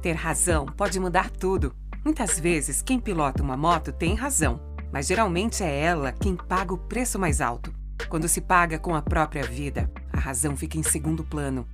Ter razão pode mudar tudo. Muitas vezes, quem pilota uma moto tem razão, mas geralmente é ela quem paga o preço mais alto. Quando se paga com a própria vida, a razão fica em segundo plano